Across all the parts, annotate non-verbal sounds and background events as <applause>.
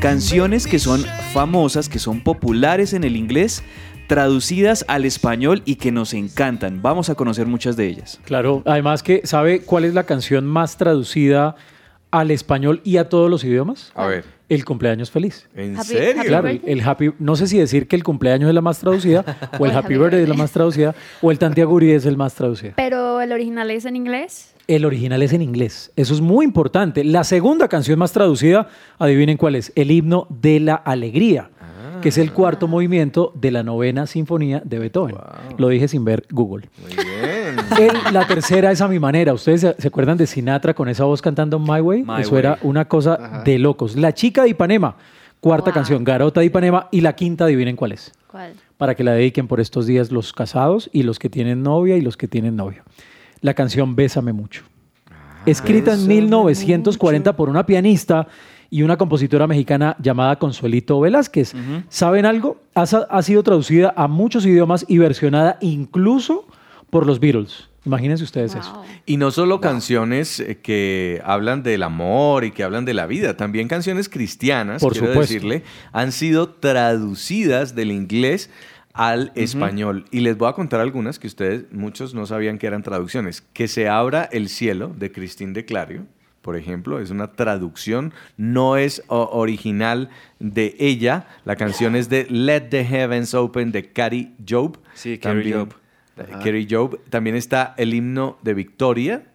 Canciones que son famosas, que son populares en el inglés, traducidas al español y que nos encantan. Vamos a conocer muchas de ellas. Claro, además que ¿sabe cuál es la canción más traducida al español y a todos los idiomas? A ver, El cumpleaños feliz. ¿en Happy- serio? happy Claro, el, el happy, no sé si decir que el cumpleaños es la más traducida, <laughs> o el happy birthday es la más traducida, o el tantiaguri es el más traducido. Pero el original es en inglés. El original es en inglés. Eso es muy importante. La segunda canción más traducida, adivinen cuál es, el himno de la alegría, que es el cuarto movimiento de la novena sinfonía de Beethoven. Lo dije sin ver Google. Muy bien. El- la tercera es a mi manera. ¿Ustedes se, se acuerdan de Sinatra con esa voz cantando My Way? My Eso Way. era una cosa de locos. La chica de Ipanema, cuarta Wow. canción, Garota de Ipanema. Y la quinta, adivinen cuál es. ¿Cuál? Para que la dediquen por estos días los casados y los que tienen novia y los que tienen novio. La canción Bésame Mucho. Escrita en 1940 por una pianista y una compositora mexicana llamada Consuelito Velázquez. ¿Saben algo? Ha, sido traducida a muchos idiomas y versionada incluso por los Beatles. Imagínense ustedes eso. Y no solo canciones eh, que hablan del amor y que hablan de la vida, también canciones cristianas, Por quiero supuesto. decirle, han sido traducidas del inglés al español. Y les voy a contar algunas que ustedes, muchos no sabían que eran traducciones. Que se abra el cielo, de Christine de Clario, por ejemplo, es una traducción, no es original de ella. La canción es de Let the Heavens Open de Carrie Job. Sí, Carrie Job. eh, Carrie Job. También está el himno de Victoria.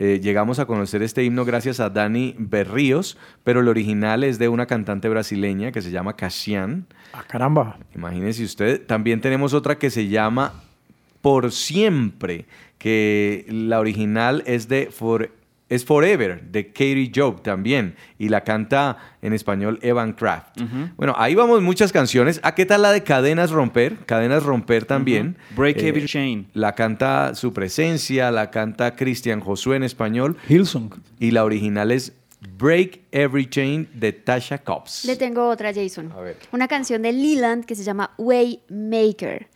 Eh, llegamos a conocer este himno gracias a Dani Berríos, pero el original es de una cantante brasileña que se llama Cassian. Ah, caramba. Imagínese usted. También tenemos otra que se llama Por Siempre, que la original es de For- es Forever, de Katie Job también, y la canta en español Evan Kraft. Bueno, ahí vamos muchas canciones. ¿A qué tal la de Cadenas Romper? Cadenas Romper también. Break Eh, Every Chain. La canta Su Presencia, la canta Cristian Josué en español, Hillsong. y la original es Break Every Chain de Tasha Cobbs. Le tengo otra, Jason. A ver. Una canción de Leland que se llama Waymaker.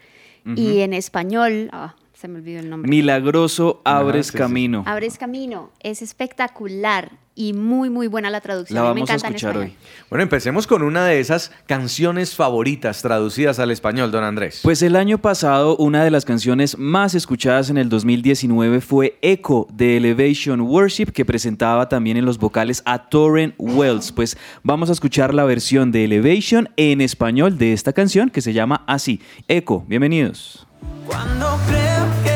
Y en español, ah, se me olvidó el nombre. Milagroso abres sí, sí. camino. Abres camino. Es espectacular y muy, muy buena la traducción. La mí me vamos a escuchar hoy. Bueno, empecemos con una de esas canciones favoritas traducidas al español, don Andrés. Pues el año pasado una de las canciones más escuchadas en el 2019 fue Echo de Elevation Worship que presentaba también en los vocales a Torren Wells. Pues vamos a escuchar la versión de Elevation en español de esta canción que se llama así, Echo. Bienvenidos. Cuando creo que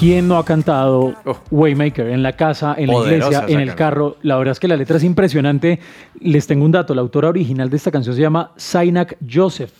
¿Quién no ha cantado Oh. Waymaker en la casa, en la iglesia, en el carro? La verdad es que la letra es impresionante. Les tengo un dato. La autora original de esta canción se llama Zainak Joseph.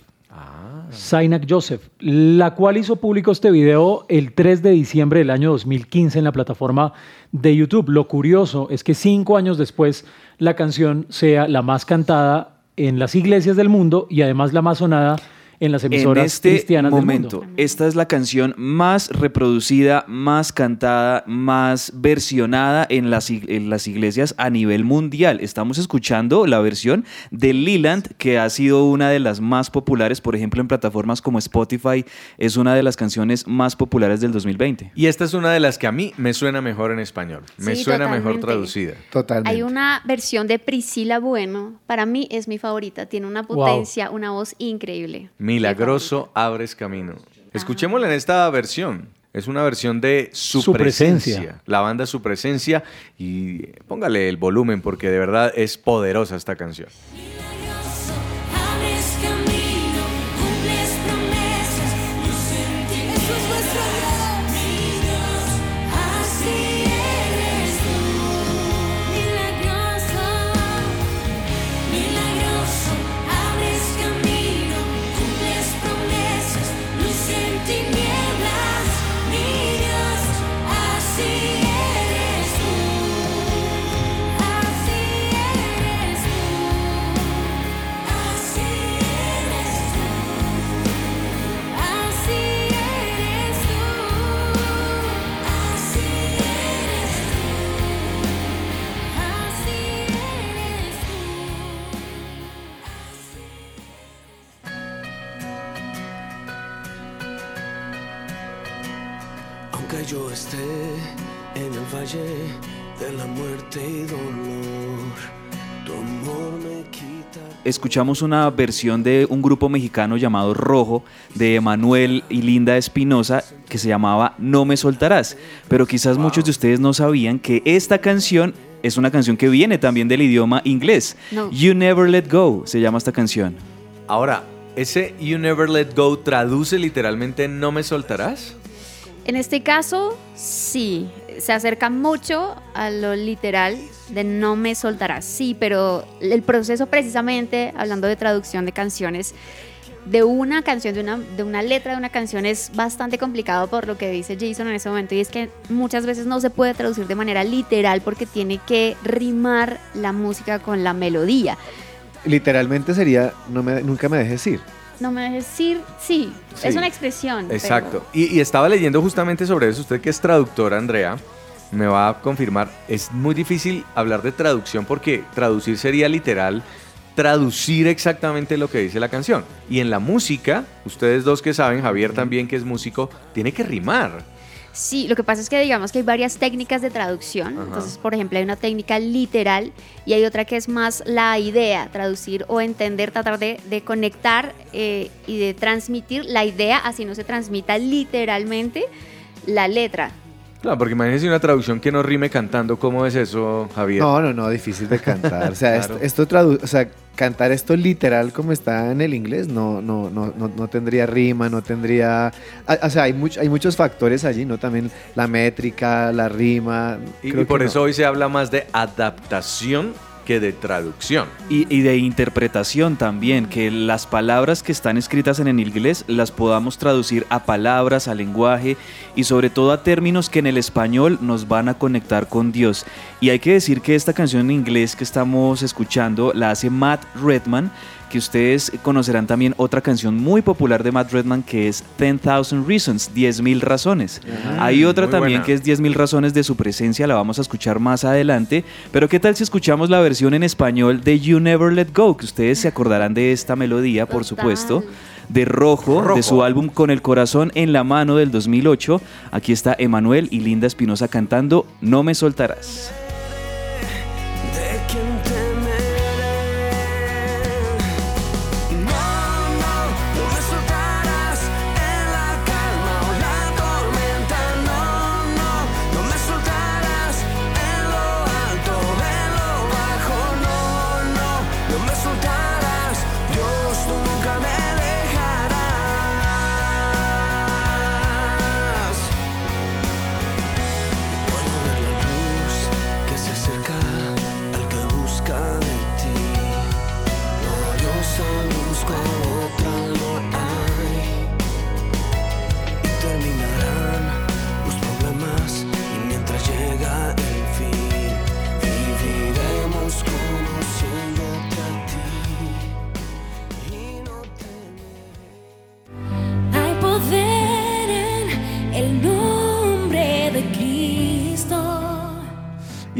Zainak Joseph, la cual hizo público este video el 3 de diciembre del año 2015 en la plataforma de YouTube. Lo curioso es que cinco años después la canción sea la más cantada en las iglesias del mundo y además la más sonada en las En emisoras este cristianas momento, del mundo. esta es la canción más reproducida, más cantada, más versionada en las, ig- en las iglesias a nivel mundial. Estamos escuchando la versión de Leland, que ha sido una de las más populares, por ejemplo, en plataformas como Spotify, es una de las canciones más populares del 2020. Y esta es una de las que a mí me suena mejor en español. Me Sí, suena mejor traducida. Totalmente. Hay una versión de Priscila Bueno, para mí es mi favorita, tiene una Wow. potencia, una voz increíble. Milagroso abres camino. Escuchémosla en esta versión. Es una versión de Su, Su presencia. Presencia. La banda Su Presencia. Y póngale el volumen porque de verdad es poderosa esta canción. Escuchamos una versión de un grupo mexicano llamado Rojo de Emanuel y Linda Espinosa que se llamaba No me soltarás. Pero quizás muchos de ustedes no sabían que esta canción es una canción que viene también del idioma inglés. No. You Never Let Go se llama esta canción. Ahora, ese You Never Let Go traduce literalmente No me soltarás. En este caso, sí, se acerca mucho a lo literal de no me soltarás. Sí, pero el proceso precisamente, hablando de traducción de canciones, de una canción, de una, de una letra de una canción es bastante complicado por lo que dice Jason en ese momento y es que muchas veces no se puede traducir de manera literal porque tiene que rimar la música con la melodía. Literalmente sería, no me, nunca me dejes ir. No me dejes decir, sí, Sí. es una expresión. pero- Exacto. Y, y estaba leyendo justamente sobre eso. Usted que es traductora, Andrea, me va a confirmar. Es muy difícil hablar de traducción porque traducir sería literal traducir exactamente lo que dice la canción. Y en la música, ustedes dos que saben, Javier también que es músico, tiene que rimar. Sí, lo que pasa es que digamos que hay varias técnicas de traducción. Ajá. Entonces, por ejemplo, hay una técnica literal y hay otra que es más la idea, traducir o entender, tratar de, de conectar eh, y de transmitir la idea, así no se transmita literalmente la letra. Claro, porque imagínense una traducción que no rime cantando. ¿Cómo es eso, Javier? No, no, no, difícil de cantar. O sea, Claro. esto, esto tradu- o sea, cantar esto literal como está en el inglés no, no, no, no, no tendría rima, no tendría... O sea, hay, much- hay muchos factores allí, ¿no? También la métrica, la rima. Y, creo y por que eso no. hoy se habla más de adaptación de traducción. Y, y de interpretación también, que las palabras que están escritas en el inglés las podamos traducir a palabras, a lenguaje y sobre todo a términos que en el español nos van a conectar con Dios. Y hay que decir que esta canción en inglés que estamos escuchando la hace Matt Redman, que ustedes conocerán también otra canción muy popular de Matt Redman que es 10,000 Reasons, 10.000 razones. Hay otra también buena. que es 10.000 razones de su presencia, la vamos a escuchar más adelante. Pero ¿qué tal si escuchamos la versión en español de You Never Let Go? Que ustedes se acordarán de esta melodía, por supuesto. De Rojo, Rojo. de su álbum Con el Corazón en la Mano del 2008. Aquí está Emanuel y Linda Espinosa cantando No me soltarás.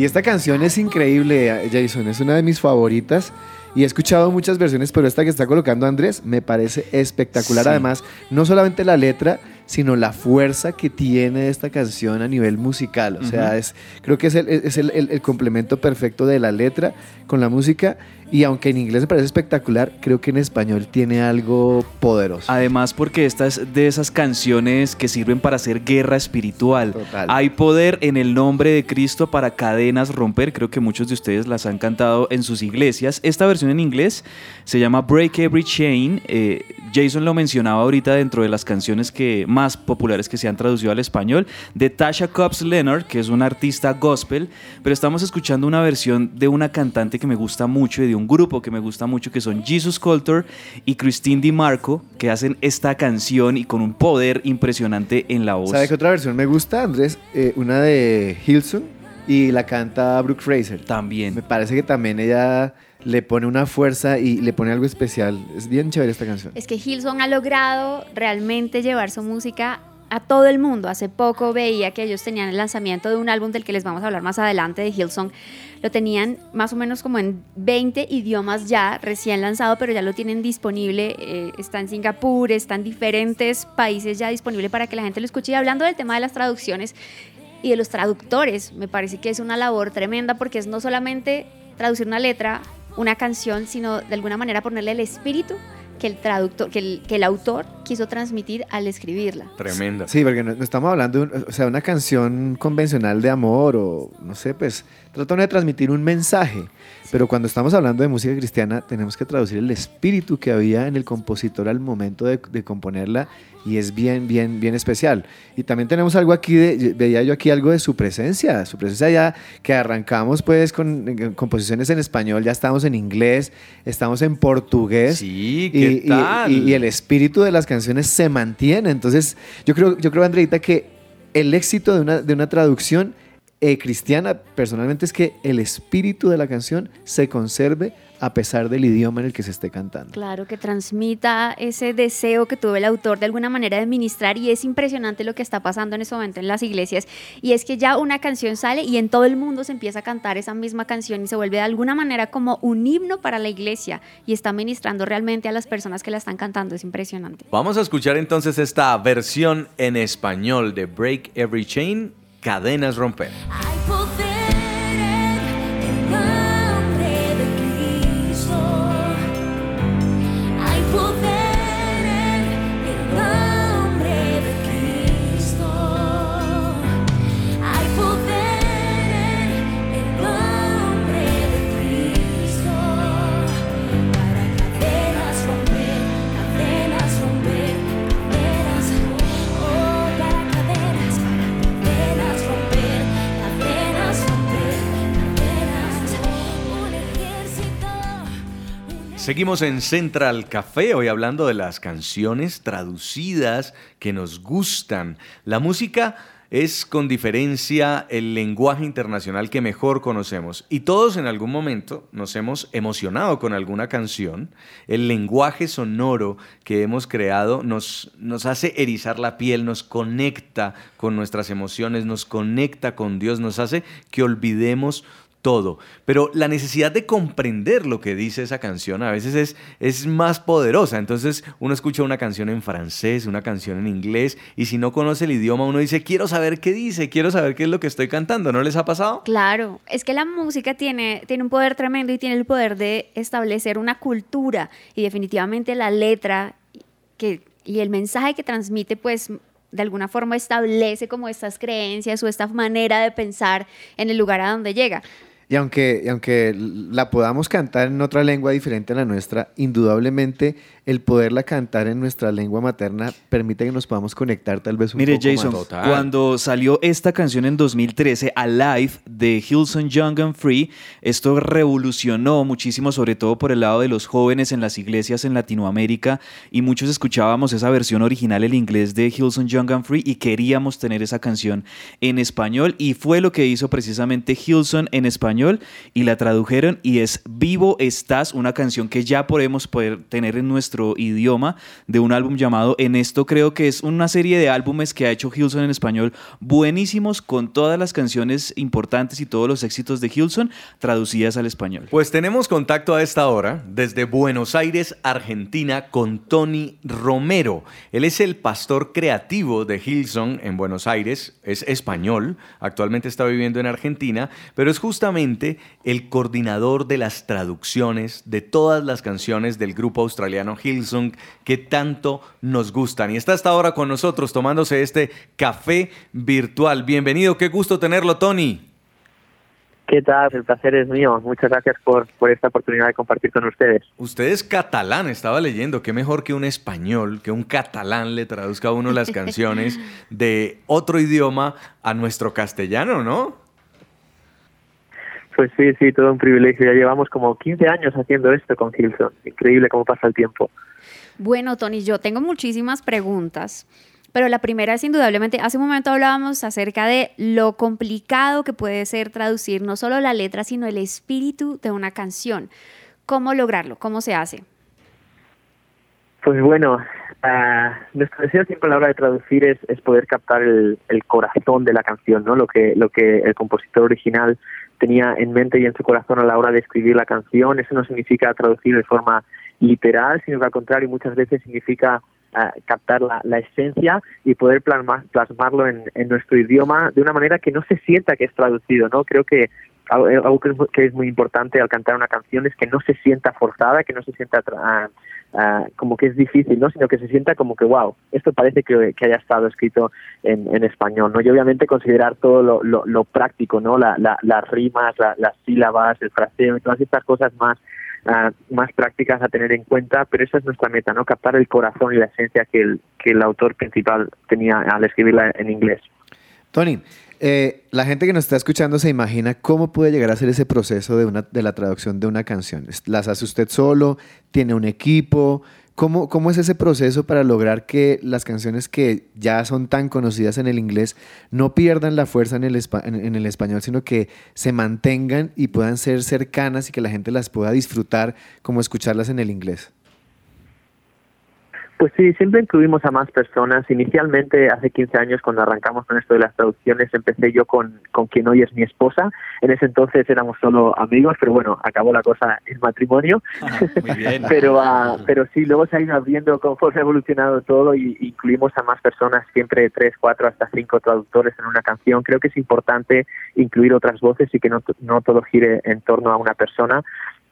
Y esta canción es increíble, Jason, es una de mis favoritas. Y he escuchado muchas versiones, pero esta que está colocando Andrés me parece espectacular. Sí. Además, no solamente la letra, sino la fuerza que tiene esta canción a nivel musical. O sea, es, creo que es, el, es el- el- el complemento perfecto de la letra con la música. Y aunque en inglés me parece espectacular, creo que en español tiene algo poderoso. Además, porque esta es de esas canciones que sirven para hacer guerra espiritual. Total. Hay poder en el nombre de Cristo para cadenas romper. Creo que muchos de ustedes las han cantado en sus iglesias. Esta versión en inglés se llama Break Every Chain. Eh, Jason lo mencionaba ahorita dentro de las canciones que más populares que se han traducido al español, de Tasha Cobbs Leonard, que es una artista gospel, pero estamos escuchando una versión de una cantante que me gusta mucho y de un un grupo que me gusta mucho que son Jesus Culture y Christine DiMarco, que hacen esta canción y con un poder impresionante en la voz. ¿Sabe qué otra versión me gusta, Andrés? Eh, una de Hilson y la canta Brooke Fraser. También. Me parece que también ella le pone una fuerza y le pone algo especial. Es bien chévere esta canción. Es que Hilson ha logrado realmente llevar su música a todo el mundo. Hace poco veía que ellos tenían el lanzamiento de un álbum del que les vamos a hablar más adelante de Hillsong. Lo tenían más o menos como en 20 idiomas ya, recién lanzado, pero ya lo tienen disponible. eh, está en Singapur, está en diferentes países ya disponible para que la gente lo escuche. Y hablando del tema de las traducciones y de los traductores, me parece que es una labor tremenda porque es no solamente traducir una letra, una canción, sino de alguna manera ponerle el espíritu que el traductor, que el, que el autor quiso transmitir al escribirla. Tremenda. Sí, porque no, no estamos hablando de un- o sea, una canción convencional de amor o no sé, pues trata de transmitir un mensaje. Pero cuando estamos hablando de música cristiana, tenemos que traducir el espíritu que había en el compositor al momento de, de componerla y es bien, bien, bien especial. Y también tenemos algo aquí, de, veía yo aquí algo de su presencia, su presencia ya que arrancamos pues con eh, composiciones en español, ya estamos en inglés, estamos en portugués. Sí, Y, ¿qué y- tal? y- y el espíritu de las canciones se mantiene. Entonces, yo creo, yo creo Andreita, que el éxito de una, de una traducción eh, cristiana, personalmente, es que el espíritu de la canción se conserve a pesar del idioma en el que se esté cantando. Claro, que transmita ese deseo que tuvo el autor de alguna manera de ministrar y es impresionante lo que está pasando en ese momento en las iglesias y es que ya una canción sale y en todo el mundo se empieza a cantar esa misma canción y se vuelve de alguna manera como un himno para la iglesia y está ministrando realmente a las personas que la están cantando, es impresionante. Vamos a escuchar entonces esta versión en español de Break Every Chain, Cadenas Romper. Seguimos en Central Café, hoy hablando de las canciones traducidas que nos gustan. La música es con diferencia el lenguaje internacional que mejor conocemos y todos en algún momento nos hemos emocionado con alguna canción. El lenguaje sonoro que hemos creado nos, nos hace erizar la piel, nos conecta con nuestras emociones, nos conecta con Dios, nos hace que olvidemos todo. Pero la necesidad de comprender lo que dice esa canción a veces es, es más poderosa. Entonces uno escucha una canción en francés, una canción en inglés, y si no conoce el idioma, uno dice, quiero saber qué dice, quiero saber qué es lo que estoy cantando. ¿No les ha pasado? Claro, es que la música tiene, tiene un poder tremendo y tiene el poder de establecer una cultura y definitivamente la letra que, y el mensaje que transmite pues de alguna forma establece como estas creencias o esta manera de pensar en el lugar a donde llega. Y aunque, y aunque la podamos cantar en otra lengua diferente a la nuestra, indudablemente el poderla cantar en nuestra lengua materna permite que nos podamos conectar tal vez un Mire, poco Jason, más. Total. cuando salió esta canción en 2013, Alive, de Hillsong Young and Free, esto revolucionó muchísimo, sobre todo por el lado de los jóvenes en las iglesias en Latinoamérica, y muchos escuchábamos esa versión original en inglés de Hillsong Young and Free y queríamos tener esa canción en español, y fue lo que hizo precisamente Hillsong en español, y la tradujeron, y es Vivo Estás, una canción que ya podemos poder tener en nuestro idioma, de un álbum llamado En esto creo que es una serie de álbumes que ha hecho Hillsong en español buenísimos con todas las canciones importantes y todos los éxitos de Hillsong traducidas al español. Pues tenemos contacto a esta hora desde Buenos Aires, Argentina, con Tony Romero. Él es el pastor creativo de Hillsong en Buenos Aires, es español, actualmente está viviendo en Argentina, pero es justamente el coordinador de las traducciones de todas las canciones del grupo australiano Hillsong que tanto nos gustan. Y está hasta ahora con nosotros tomándose este café virtual. Bienvenido, qué gusto tenerlo, Tony. ¿Qué tal? El placer es mío. Muchas gracias por, por esta oportunidad de compartir con ustedes. Usted es catalán, estaba leyendo. Qué mejor que un español, que un catalán le traduzca a uno las <laughs> canciones de otro idioma a nuestro castellano, ¿no? Pues sí, sí, todo un privilegio. Ya llevamos como 15 años haciendo esto con Hilson. Increíble cómo pasa el tiempo. Bueno, Tony, yo tengo muchísimas preguntas, pero la primera es indudablemente, hace un momento hablábamos acerca de lo complicado que puede ser traducir no solo la letra, sino el espíritu de una canción. ¿Cómo lograrlo? ¿Cómo se hace? Pues bueno, ah, nuestro deseo siempre a la hora de traducir es, es poder captar el, el corazón de la canción, ¿no? Lo que, lo que el compositor original tenía en mente y en su corazón a la hora de escribir la canción. Eso no significa traducir de forma literal, sino que al contrario muchas veces significa ah, captar la, la esencia y poder plasmar, plasmarlo en, en nuestro idioma de una manera que no se sienta que es traducido, ¿no? Creo que algo algo que es, muy importante al cantar una canción es que no se sienta forzada, que no se sienta ah, ah, como que es difícil, ¿no? Sino que se sienta como que, wow, esto parece que, que haya estado escrito en, en español, ¿no? Y obviamente considerar todo lo, lo, lo práctico, ¿no? La, la- las rimas, la- las sílabas, el fraseo todas estas cosas más ah, más prácticas a tener en cuenta, pero esa es nuestra meta, ¿no? Captar el corazón y la esencia que el, que el autor principal tenía al escribirla en inglés. Tony, eh, la gente que nos está escuchando se imagina cómo puede llegar a ser ese proceso de, una, de la traducción de una canción. ¿Las hace usted solo? ¿Tiene un equipo? ¿Cómo, ¿Cómo es ese proceso para lograr que las canciones que ya son tan conocidas en el inglés no pierdan la fuerza en el, en el español, sino que se mantengan y puedan ser cercanas y que la gente las pueda disfrutar como escucharlas en el inglés? Pues sí, siempre incluimos a más personas. Inicialmente, hace 15 años, cuando arrancamos con esto de las traducciones, empecé yo con, con quien hoy es mi esposa. En ese entonces éramos solo amigos, pero bueno, acabó la cosa en matrimonio. Muy bien. <laughs> pero ah, pero sí, luego se ha ido abriendo conforme ha evolucionado todo y incluimos a más personas, siempre tres, cuatro, hasta cinco traductores en una canción. Creo que es importante incluir otras voces y que no, no todo gire en torno a una persona.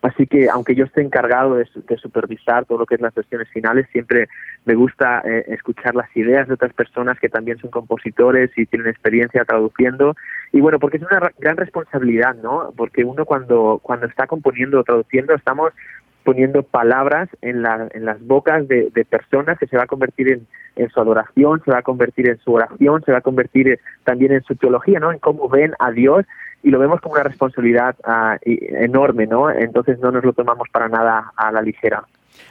Así que, aunque yo esté encargado de, de supervisar todo lo que es las versiones finales, siempre me gusta eh, escuchar las ideas de otras personas que también son compositores y tienen experiencia traduciendo. Y bueno, porque es una ra- gran responsabilidad, ¿no? Porque uno cuando, cuando está componiendo o traduciendo, estamos poniendo palabras en, la, en las bocas de, personas que se va a convertir en, en su adoración, se va a convertir en su oración, se va a convertir eh, también en su teología, ¿no? En cómo ven a Dios y lo vemos como una responsabilidad ah, enorme, ¿no? Entonces no nos lo tomamos para nada a la ligera.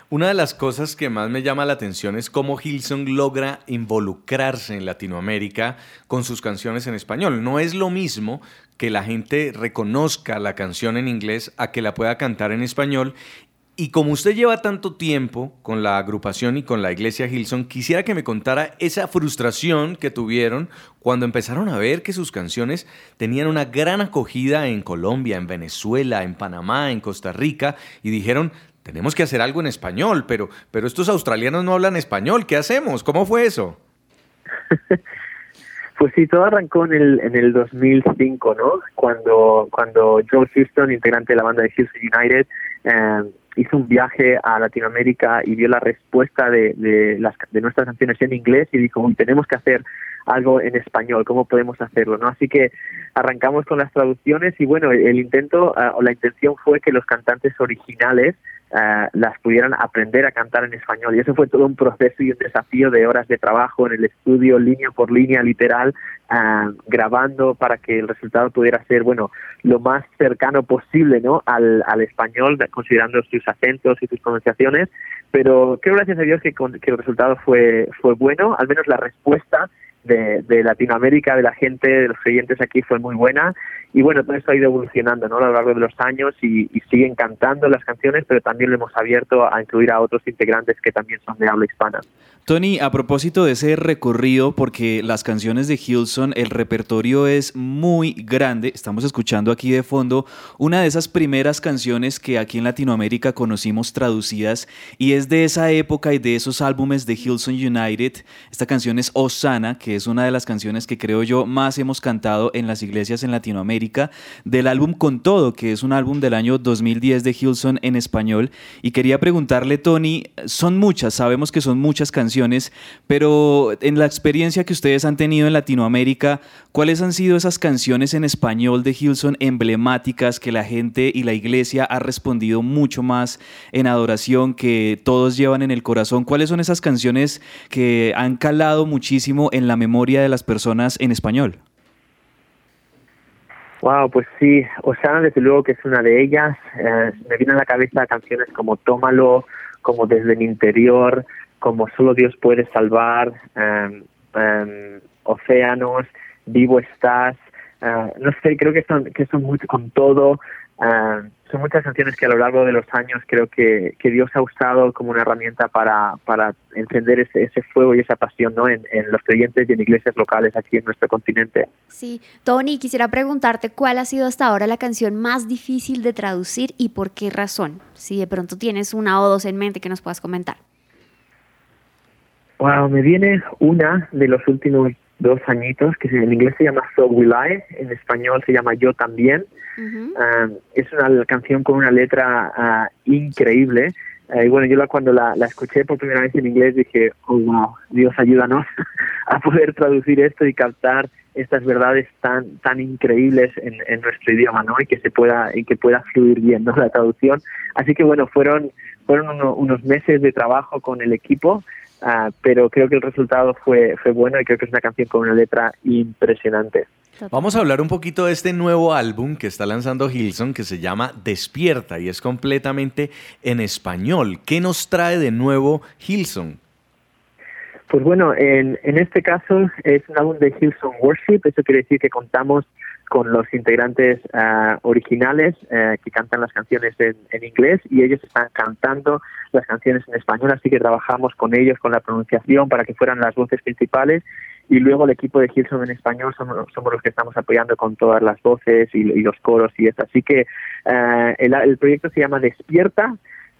Una de las cosas que más me llama la atención es cómo Hilson logra involucrarse en Latinoamérica con sus canciones en español. No es lo mismo que la gente reconozca la canción en inglés a que la pueda cantar en español. Y como usted lleva tanto tiempo con la agrupación y con la iglesia Hilson, quisiera que me contara esa frustración que tuvieron cuando empezaron a ver que sus canciones tenían una gran acogida en Colombia, en Venezuela, en Panamá, en Costa Rica, y dijeron, tenemos que hacer algo en español, pero, pero estos australianos no hablan español, ¿qué hacemos? ¿Cómo fue eso? <laughs> Pues sí, todo arrancó en el, en el 2005, ¿no? Cuando, cuando Joe Houston, integrante de la banda de Houston United, eh, hizo un viaje a Latinoamérica y vio la respuesta de, de, las, de nuestras canciones en inglés y dijo, "Uy, tenemos que hacer algo en español, ¿cómo podemos hacerlo? ¿no? Así que arrancamos con las traducciones y bueno, el, el intento ah, o la intención fue que los cantantes originales ah, las pudieran aprender a cantar en español. Y eso fue todo un proceso y un desafío de horas de trabajo en el estudio, línea por línea, literal, ah, grabando para que el resultado pudiera ser, bueno, lo más cercano posible ¿no? al, al español, considerando sus acentos y sus pronunciaciones. Pero creo, gracias a Dios, que, con- que el resultado fue, fue bueno, al menos la respuesta de, de Latinoamérica, de la gente, de los creyentes aquí fue muy buena. Y bueno, todo esto ha ido evolucionando ¿no? a lo largo de los años y, y siguen cantando las canciones, pero también lo hemos abierto a incluir a otros integrantes que también son de habla hispana. Tony, a propósito de ese recorrido, porque las canciones de Hilson, el repertorio es muy grande. Estamos escuchando aquí de fondo una de esas primeras canciones que aquí en Latinoamérica conocimos traducidas y es de esa época y de esos álbumes de Hilson United. Esta canción es Osana, que es una de las canciones que creo yo más hemos cantado en las iglesias en Latinoamérica, del álbum Con Todo, que es un álbum del año 2010 de Hilson en español. Y quería preguntarle, Tony, son muchas, sabemos que son muchas canciones, pero en la experiencia que ustedes han tenido en Latinoamérica, ¿cuáles han sido esas canciones en español de Hilson emblemáticas que la gente y la iglesia ha respondido mucho más en adoración, que todos llevan en el corazón? ¿Cuáles son esas canciones que han calado muchísimo en la memoria de las personas en español? Wow, pues sí, Osana desde luego que es una de ellas. Eh, me vienen a la cabeza canciones como Tómalo, como Desde el Interior, como Solo Dios puede salvar, em, Océanos, Vivo estás. eh, no sé, creo que son, que son mucho con todo. Son muchas canciones que a lo largo de los años creo que, que Dios ha usado como una herramienta para, para encender ese, ese fuego y esa pasión ¿no? en, en los creyentes y en iglesias locales aquí en nuestro continente. Sí, Tony, quisiera preguntarte cuál ha sido hasta ahora la canción más difícil de traducir y por qué razón. Si de pronto tienes una o dos en mente que nos puedas comentar. Wow, me viene una de los últimos dos añitos que en inglés se llama So Will I, en español se llama Yo también. Ujú. Ah, es una canción con una letra ah, increíble. Ah, y bueno, yo la, cuando la, la escuché por primera vez en inglés dije, oh wow, Dios ayúdanos <laughs> a poder traducir esto y captar estas verdades tan tan increíbles en, en nuestro idioma, ¿no? Y que se pueda y que pueda fluir bien, ¿no? <laughs> La traducción. Así que bueno, fueron fueron uno- unos meses de trabajo con el equipo, ah, pero creo que el resultado fue fue bueno y creo que es una canción con una letra impresionante. Vamos a hablar un poquito de este nuevo álbum que está lanzando Hilson que se llama Despierta y es completamente en español. ¿Qué nos trae de nuevo Hilson? Pues bueno, en, en este caso es un álbum de Hillsong Worship, eso quiere decir que contamos con los integrantes ah, originales eh, que cantan las canciones en, en inglés y ellos están cantando las canciones en español, así que trabajamos con ellos con la pronunciación para que fueran las voces principales y luego el equipo de Hillsong en español somos, somos los que estamos apoyando con todas las voces y, los coros y eso. Así que eh, el, el proyecto se llama Despierta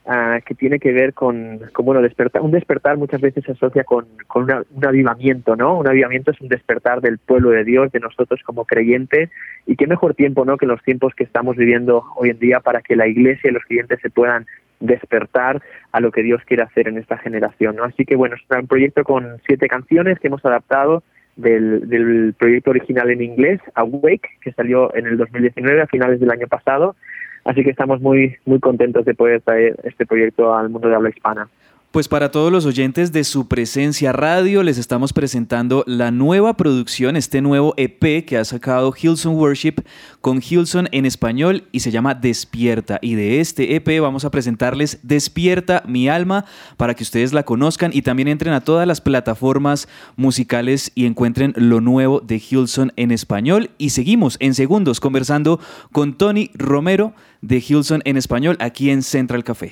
ah, que tiene que ver con, con, bueno, despertar. Un despertar muchas veces se asocia con, con una- un avivamiento, ¿no? Un avivamiento es un despertar del pueblo de Dios, de nosotros como creyentes, y qué mejor tiempo, ¿no? Que los tiempos que estamos viviendo hoy en día para que la iglesia y los creyentes se puedan despertar a lo que Dios quiere hacer en esta generación, ¿no? Así que bueno, es un proyecto con siete canciones que hemos adaptado del, del proyecto original en inglés, Awake, que salió en el 2019, a finales del año pasado. Así que estamos muy, muy contentos de poder traer este proyecto al mundo de habla hispana. Pues para todos los oyentes de su presencia radio, les estamos presentando la nueva producción, este nuevo EP que ha sacado Hilson Worship con Hilson en español y se llama Despierta. Y de este EP vamos a presentarles Despierta mi alma para que ustedes la conozcan y también entren a todas las plataformas musicales y encuentren lo nuevo de Hilson en español. Y seguimos en segundos conversando con Tony Romero de Hilson en español aquí en Central Café.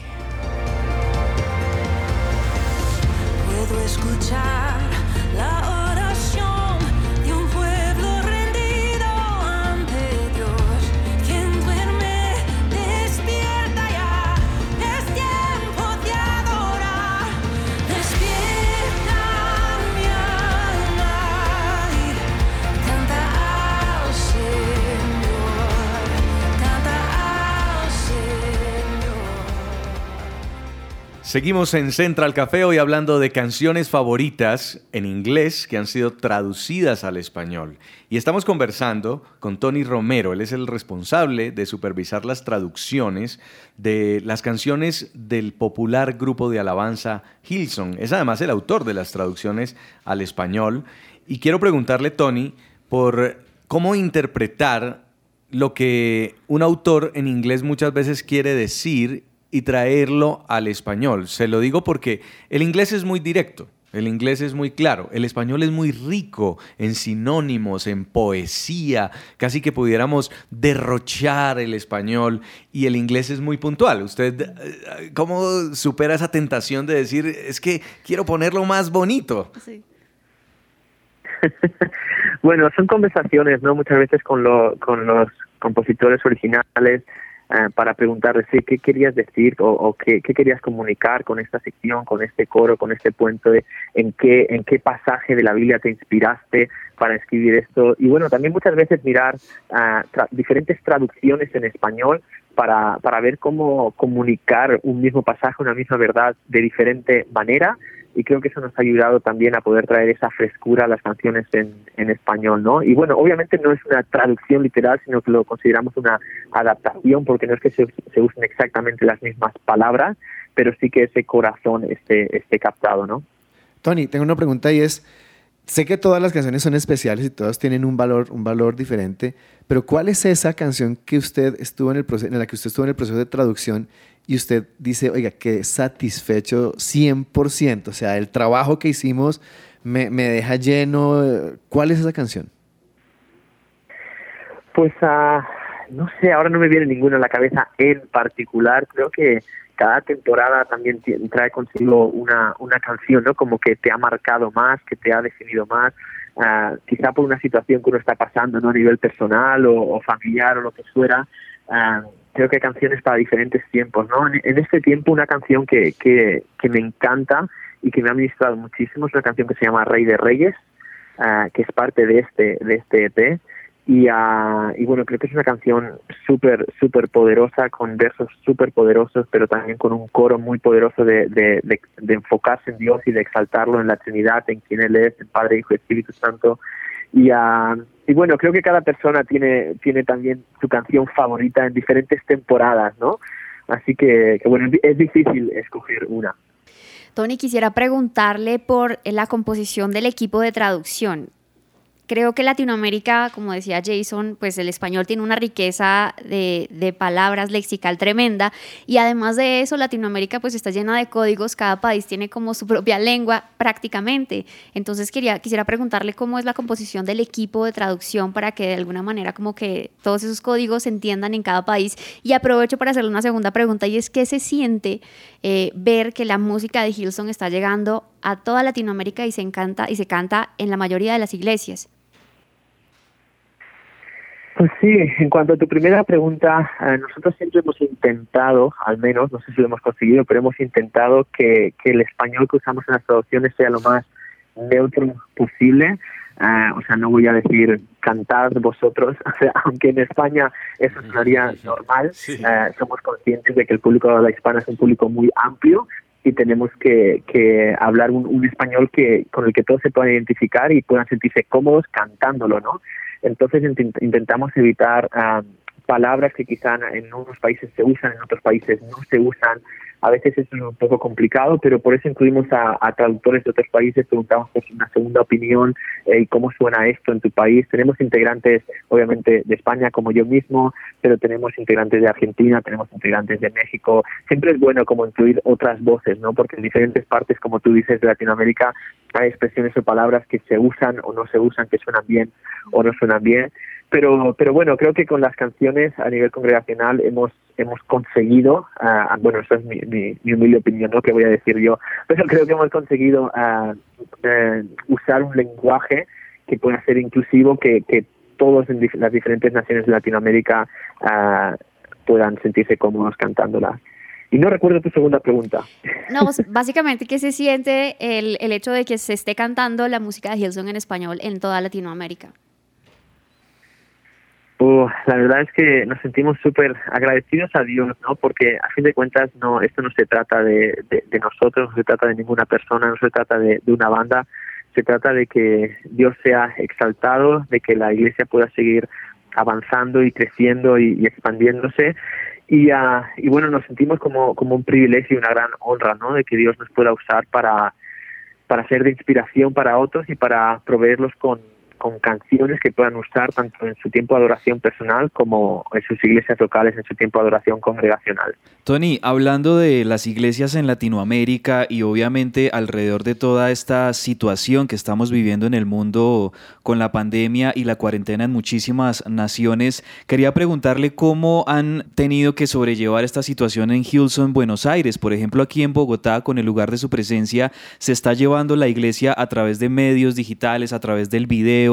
Seguimos en Central Café hoy hablando de canciones favoritas en inglés que han sido traducidas al español. Y estamos conversando con Tony Romero, él es el responsable de supervisar las traducciones de las canciones del popular grupo de alabanza Hillsong. Es además el autor de las traducciones al español. Y quiero preguntarle, Tony, por cómo interpretar lo que un autor en inglés muchas veces quiere decir y traerlo al español. Se lo digo porque el inglés es muy directo, el inglés es muy claro, el español es muy rico en sinónimos, en poesía, casi que pudiéramos derrochar el español y el inglés es muy puntual. ¿Usted eh, cómo supera esa tentación de decir, es que quiero ponerlo más bonito? <laughs> bueno, son conversaciones, ¿no? Muchas veces con, lo, con los compositores originales eh, para preguntarles sí, qué querías decir o, qué, querías comunicar con esta sección, con este coro, con este puente, en qué, en qué pasaje de la Biblia te inspiraste para escribir esto. Y bueno, también muchas veces mirar ah, tra- diferentes traducciones en español para, para ver cómo comunicar un mismo pasaje, una misma verdad de diferente manera y creo que eso nos ha ayudado también a poder traer esa frescura a las canciones en, en español, ¿no? Y bueno, obviamente no es una traducción literal, sino que lo consideramos una adaptación, porque no es que se, se usen exactamente las mismas palabras, pero sí que ese corazón esté, esté captado, ¿no? Tony, tengo una pregunta y es, sé que todas las canciones son especiales y todas tienen un valor, un valor diferente, pero ¿cuál es esa canción que usted estuvo en el proceso, en la que usted estuvo en el proceso de traducción y usted dice, oiga, qué satisfecho 100%, o sea, el trabajo que hicimos me, me deja lleno. ¿Cuál es esa canción? Pues ah, no sé, ahora no me viene ninguna a la cabeza en particular. Creo que cada temporada también trae consigo una, una canción, ¿no? Como que te ha marcado más, que te ha definido más. Ah, quizá por una situación que uno está pasando, ¿no? A nivel personal o, o familiar o lo que fuera. Ah, creo que hay canciones para diferentes tiempos, ¿no? En, este tiempo una canción que, que, que me encanta y que me ha ministrado muchísimo es una canción que se llama Rey de Reyes, ah, que es parte de este, de este EP. Y, ah, y bueno, creo que es una canción súper, súper poderosa, con versos súper poderosos, pero también con un coro muy poderoso de, de, de, de enfocarse en Dios y de exaltarlo en la Trinidad, en quien Él es, el Padre, Hijo y Espíritu Santo. Y, ah, y bueno, creo que cada persona tiene, tiene también su canción favorita en diferentes temporadas, ¿no? Así que, que bueno, es difícil escoger una. Tony, quisiera preguntarle por la composición del equipo de traducción. Creo que Latinoamérica, como decía Jason, pues el español tiene una riqueza de, palabras lexical tremenda y además de eso Latinoamérica pues está llena de códigos, cada país tiene como su propia lengua prácticamente. Entonces quería, quisiera preguntarle cómo es la composición del equipo de traducción para que de alguna manera como que todos esos códigos se entiendan en cada país y aprovecho para hacerle una segunda pregunta y es qué se siente eh, ver que la música de Hillsong está llegando a toda Latinoamérica y se encanta y se canta en la mayoría de las iglesias. Pues sí, en cuanto a tu primera pregunta, eh, nosotros siempre hemos intentado, al menos, no sé si lo hemos conseguido, pero hemos intentado que, que el español que usamos en las traducciones sea lo más neutro posible. Eh, o sea, no voy a decir cantad vosotros, <laughs> o sea, aunque en España eso sonaría normal, eh, somos conscientes de que el público de habla hispana es un público muy amplio y tenemos que, que hablar un, un español que con el que todos se puedan identificar y puedan sentirse cómodos cantándolo, ¿no? Entonces intent- intentamos evitar ah, palabras que quizá en unos países se usan, en otros países no se usan. A veces es un poco complicado, pero por eso incluimos a, traductores de otros países, preguntamos por una segunda opinión eh, y cómo suena esto en tu país. Tenemos integrantes, obviamente, de España como yo mismo, pero tenemos integrantes de Argentina, tenemos integrantes de México. Siempre es bueno como incluir otras voces, ¿no? Porque en diferentes partes, como tú dices, de Latinoamérica hay expresiones o palabras que se usan o no se usan, que suenan bien o no suenan bien. Pero, pero bueno, creo que con las canciones a nivel congregacional hemos hemos conseguido, ah, bueno, eso es mi, mi, mi humilde opinión, ¿no? Que voy a decir yo, pero <laughs> creo que hemos conseguido ah, eh, usar un lenguaje que pueda ser inclusivo, que, que todos en las diferentes naciones de Latinoamérica puedan sentirse cómodos cantándola. Y no recuerdo tu segunda pregunta. <laughs> No, pues, básicamente, ¿qué se siente el, el hecho de que se esté cantando la música de Hillsong en español en toda Latinoamérica? Uh, la verdad es que nos sentimos súper agradecidos a Dios, ¿no? Porque a fin de cuentas no, esto no se trata de, de, de nosotros, no se trata de ninguna persona, no se trata de, una banda, se trata de que Dios sea exaltado, de que la iglesia pueda seguir avanzando y creciendo y, expandiéndose. Y, ah, y bueno, nos sentimos como, como un privilegio y una gran honra, ¿no? De que Dios nos pueda usar para, para ser de inspiración para otros y para proveerlos con, con canciones que puedan usar tanto en su tiempo de adoración personal como en sus iglesias locales en su tiempo de adoración congregacional. Tony, hablando de las iglesias en Latinoamérica y obviamente alrededor de toda esta situación que estamos viviendo en el mundo con la pandemia y la cuarentena en muchísimas naciones, quería preguntarle cómo han tenido que sobrellevar esta situación en Hillsong, Buenos Aires. Por ejemplo, aquí en Bogotá, con el lugar de su presencia, se está llevando la iglesia a través de medios digitales, a través del video,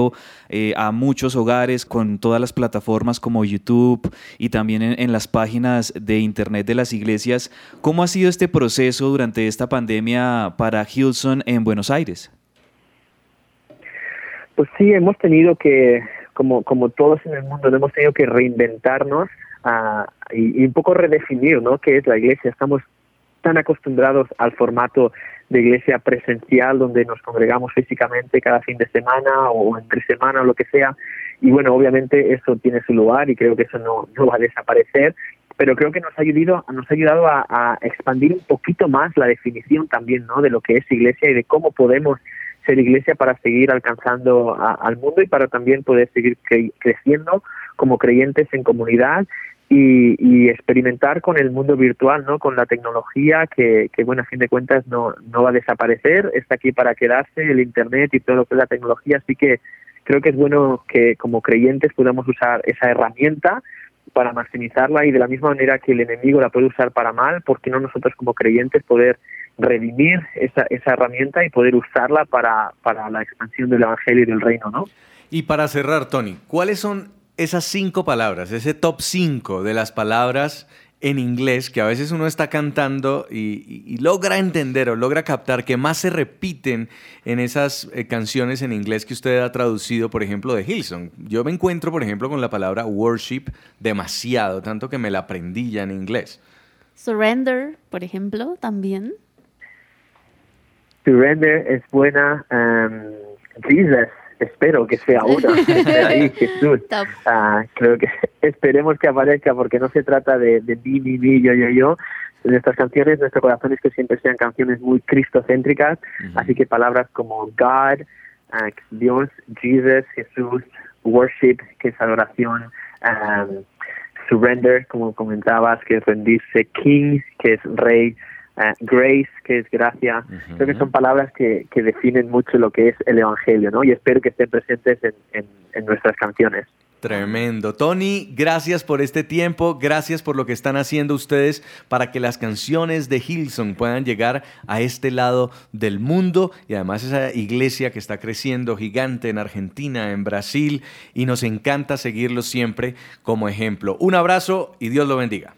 eh, a muchos hogares con todas las plataformas como YouTube y también en, las páginas de internet de las iglesias. ¿Cómo ha sido este proceso durante esta pandemia para Hillsong en Buenos Aires? Pues sí, hemos tenido que, como, como todos en el mundo, hemos tenido que reinventarnos ah, y, y un poco redefinir ¿no? qué es la iglesia. Estamos tan acostumbrados al formato de iglesia presencial donde nos congregamos físicamente cada fin de semana o entre semana o lo que sea. Y bueno, obviamente eso tiene su lugar y creo que eso no, no va a desaparecer, pero creo que nos ha ayudado, nos ha ayudado a, expandir un poquito más la definición también ¿no? de lo que es iglesia y de cómo podemos ser iglesia para seguir alcanzando a- al mundo y para también poder seguir cre- creciendo como creyentes en comunidad y, experimentar con el mundo virtual, ¿no? Con la tecnología que, que, bueno, a fin de cuentas no, no va a desaparecer, está aquí para quedarse, el Internet y todo lo que es la tecnología, así que creo que es bueno que como creyentes podamos usar esa herramienta para maximizarla y de la misma manera que el enemigo la puede usar para mal, ¿por qué no nosotros como creyentes poder redimir esa, esa herramienta y poder usarla para, para la expansión del Evangelio y del reino, ¿no? Y para cerrar, Tony, ¿cuáles son esas cinco palabras, ese top cinco de las palabras en inglés que a veces uno está cantando y, y- y logra entender o logra captar que más se repiten en esas eh, canciones en inglés que usted ha traducido, por ejemplo, de Hillsong? Yo me encuentro, por ejemplo, con la palabra worship demasiado, tanto que me la aprendí ya en inglés. Surrender, por ejemplo, también. Surrender es buena. um, Jesus, espero que sea <laughs> ahí, Jesús. Ah, creo que <laughs> esperemos que aparezca porque no se trata de, de mí, mi, mi, yo, yo, yo. Nuestras canciones, nuestro corazón es que siempre sean canciones muy cristocéntricas, así que palabras como God, ah, Dios, Jesus, Jesús, worship, que es adoración, um, surrender, como comentabas, que es rendirse, King, que es rey, ah, grace, que es gracia. Creo que son palabras que, que definen mucho lo que es el Evangelio, ¿no? Y espero que estén presentes en, en- en nuestras canciones. Tremendo. Tony, gracias por este tiempo, gracias por lo que están haciendo ustedes para que las canciones de Hillsong puedan llegar a este lado del mundo y además esa iglesia que está creciendo gigante en Argentina, en Brasil y nos encanta seguirlo siempre como ejemplo. Un abrazo y Dios lo bendiga.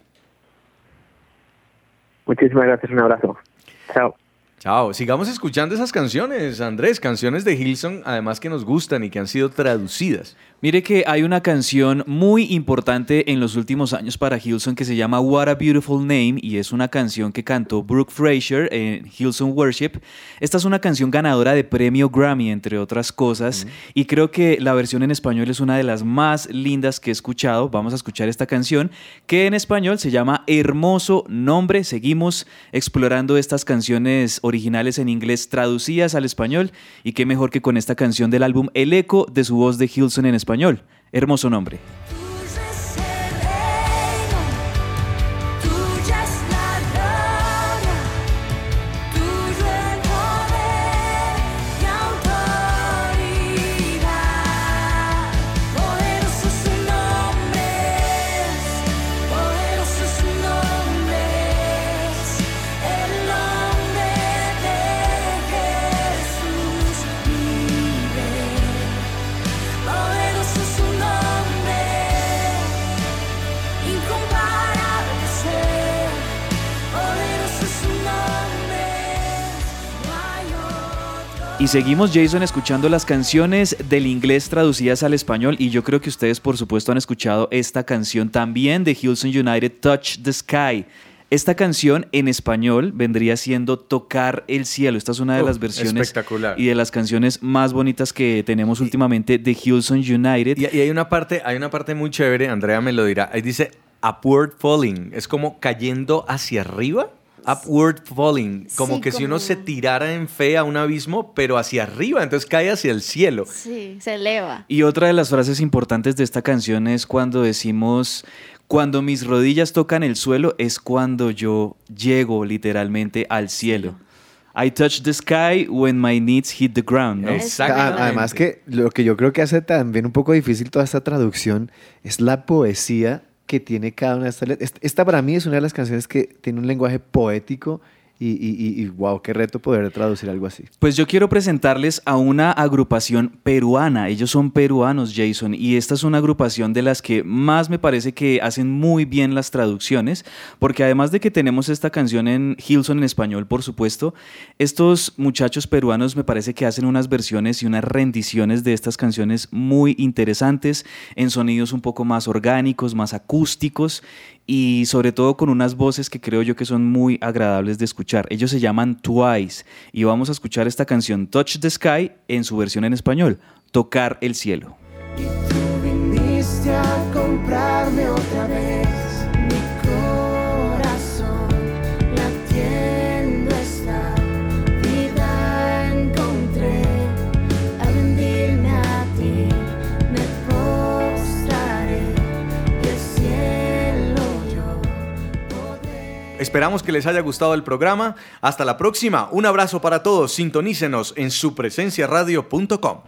Muchísimas gracias, un abrazo. Chao. Chao. Sigamos escuchando esas canciones, Andrés, canciones de Hillsong, además que nos gustan y que han sido traducidas. Mire que hay una canción muy importante en los últimos años para Hillsong que se llama What a Beautiful Name y es una canción que cantó Brooke Fraser en Hillsong Worship. Esta es una canción ganadora de premio Grammy, entre otras cosas, y creo que la versión en español es una de las más lindas que he escuchado. Vamos a escuchar esta canción que en español se llama Hermoso Nombre. Seguimos explorando estas canciones originales en inglés traducidas al español y qué mejor que con esta canción del álbum El eco de su voz de Hillsong en español. Hermoso nombre. Y seguimos, Jason, escuchando las canciones del inglés traducidas al español. Y yo creo que ustedes, por supuesto, han escuchado esta canción también de Hillsong United, Touch the Sky. Esta canción en español vendría siendo Tocar el cielo. Esta es una de Oh, las versiones espectacular. y de las canciones más bonitas que tenemos últimamente de Hillsong United. Y, y hay una parte, hay una parte muy chévere, Andrea me lo dirá. Ahí dice upward falling. Es como cayendo hacia arriba. Upward falling. Como Sí, que si uno se tirara en fe a un abismo, pero hacia arriba. Entonces cae hacia el cielo. Sí, se eleva. Y otra de las frases importantes de esta canción es cuando decimos, cuando mis rodillas tocan el suelo es cuando yo llego literalmente al cielo. I touch the sky when my knees hit the ground. ¿no? Además que lo que yo creo que hace también un poco difícil toda esta traducción es la poesía que tiene cada una de estas letras. Esta- para mí es una de las canciones que tiene un lenguaje poético y, y, wow, qué reto poder traducir algo así. Pues yo quiero presentarles a una agrupación peruana. Ellos son peruanos, Jason, y esta es una agrupación de las que más me parece que hacen muy bien las traducciones, porque además de que tenemos esta canción en Hilson en español, por supuesto, estos muchachos peruanos me parece que hacen unas versiones y unas rendiciones de estas canciones muy interesantes, en sonidos un poco más orgánicos, más acústicos y sobre todo con unas voces que creo yo que son muy agradables de escuchar. Ellos se llaman Twice y vamos a escuchar esta canción Touch the Sky en su versión en español, Tocar el cielo. Viniste a comprarme otra esperamos que les haya gustado el programa. Hasta la próxima. Un abrazo para todos. Sintonícenos en supresenciaradio.com.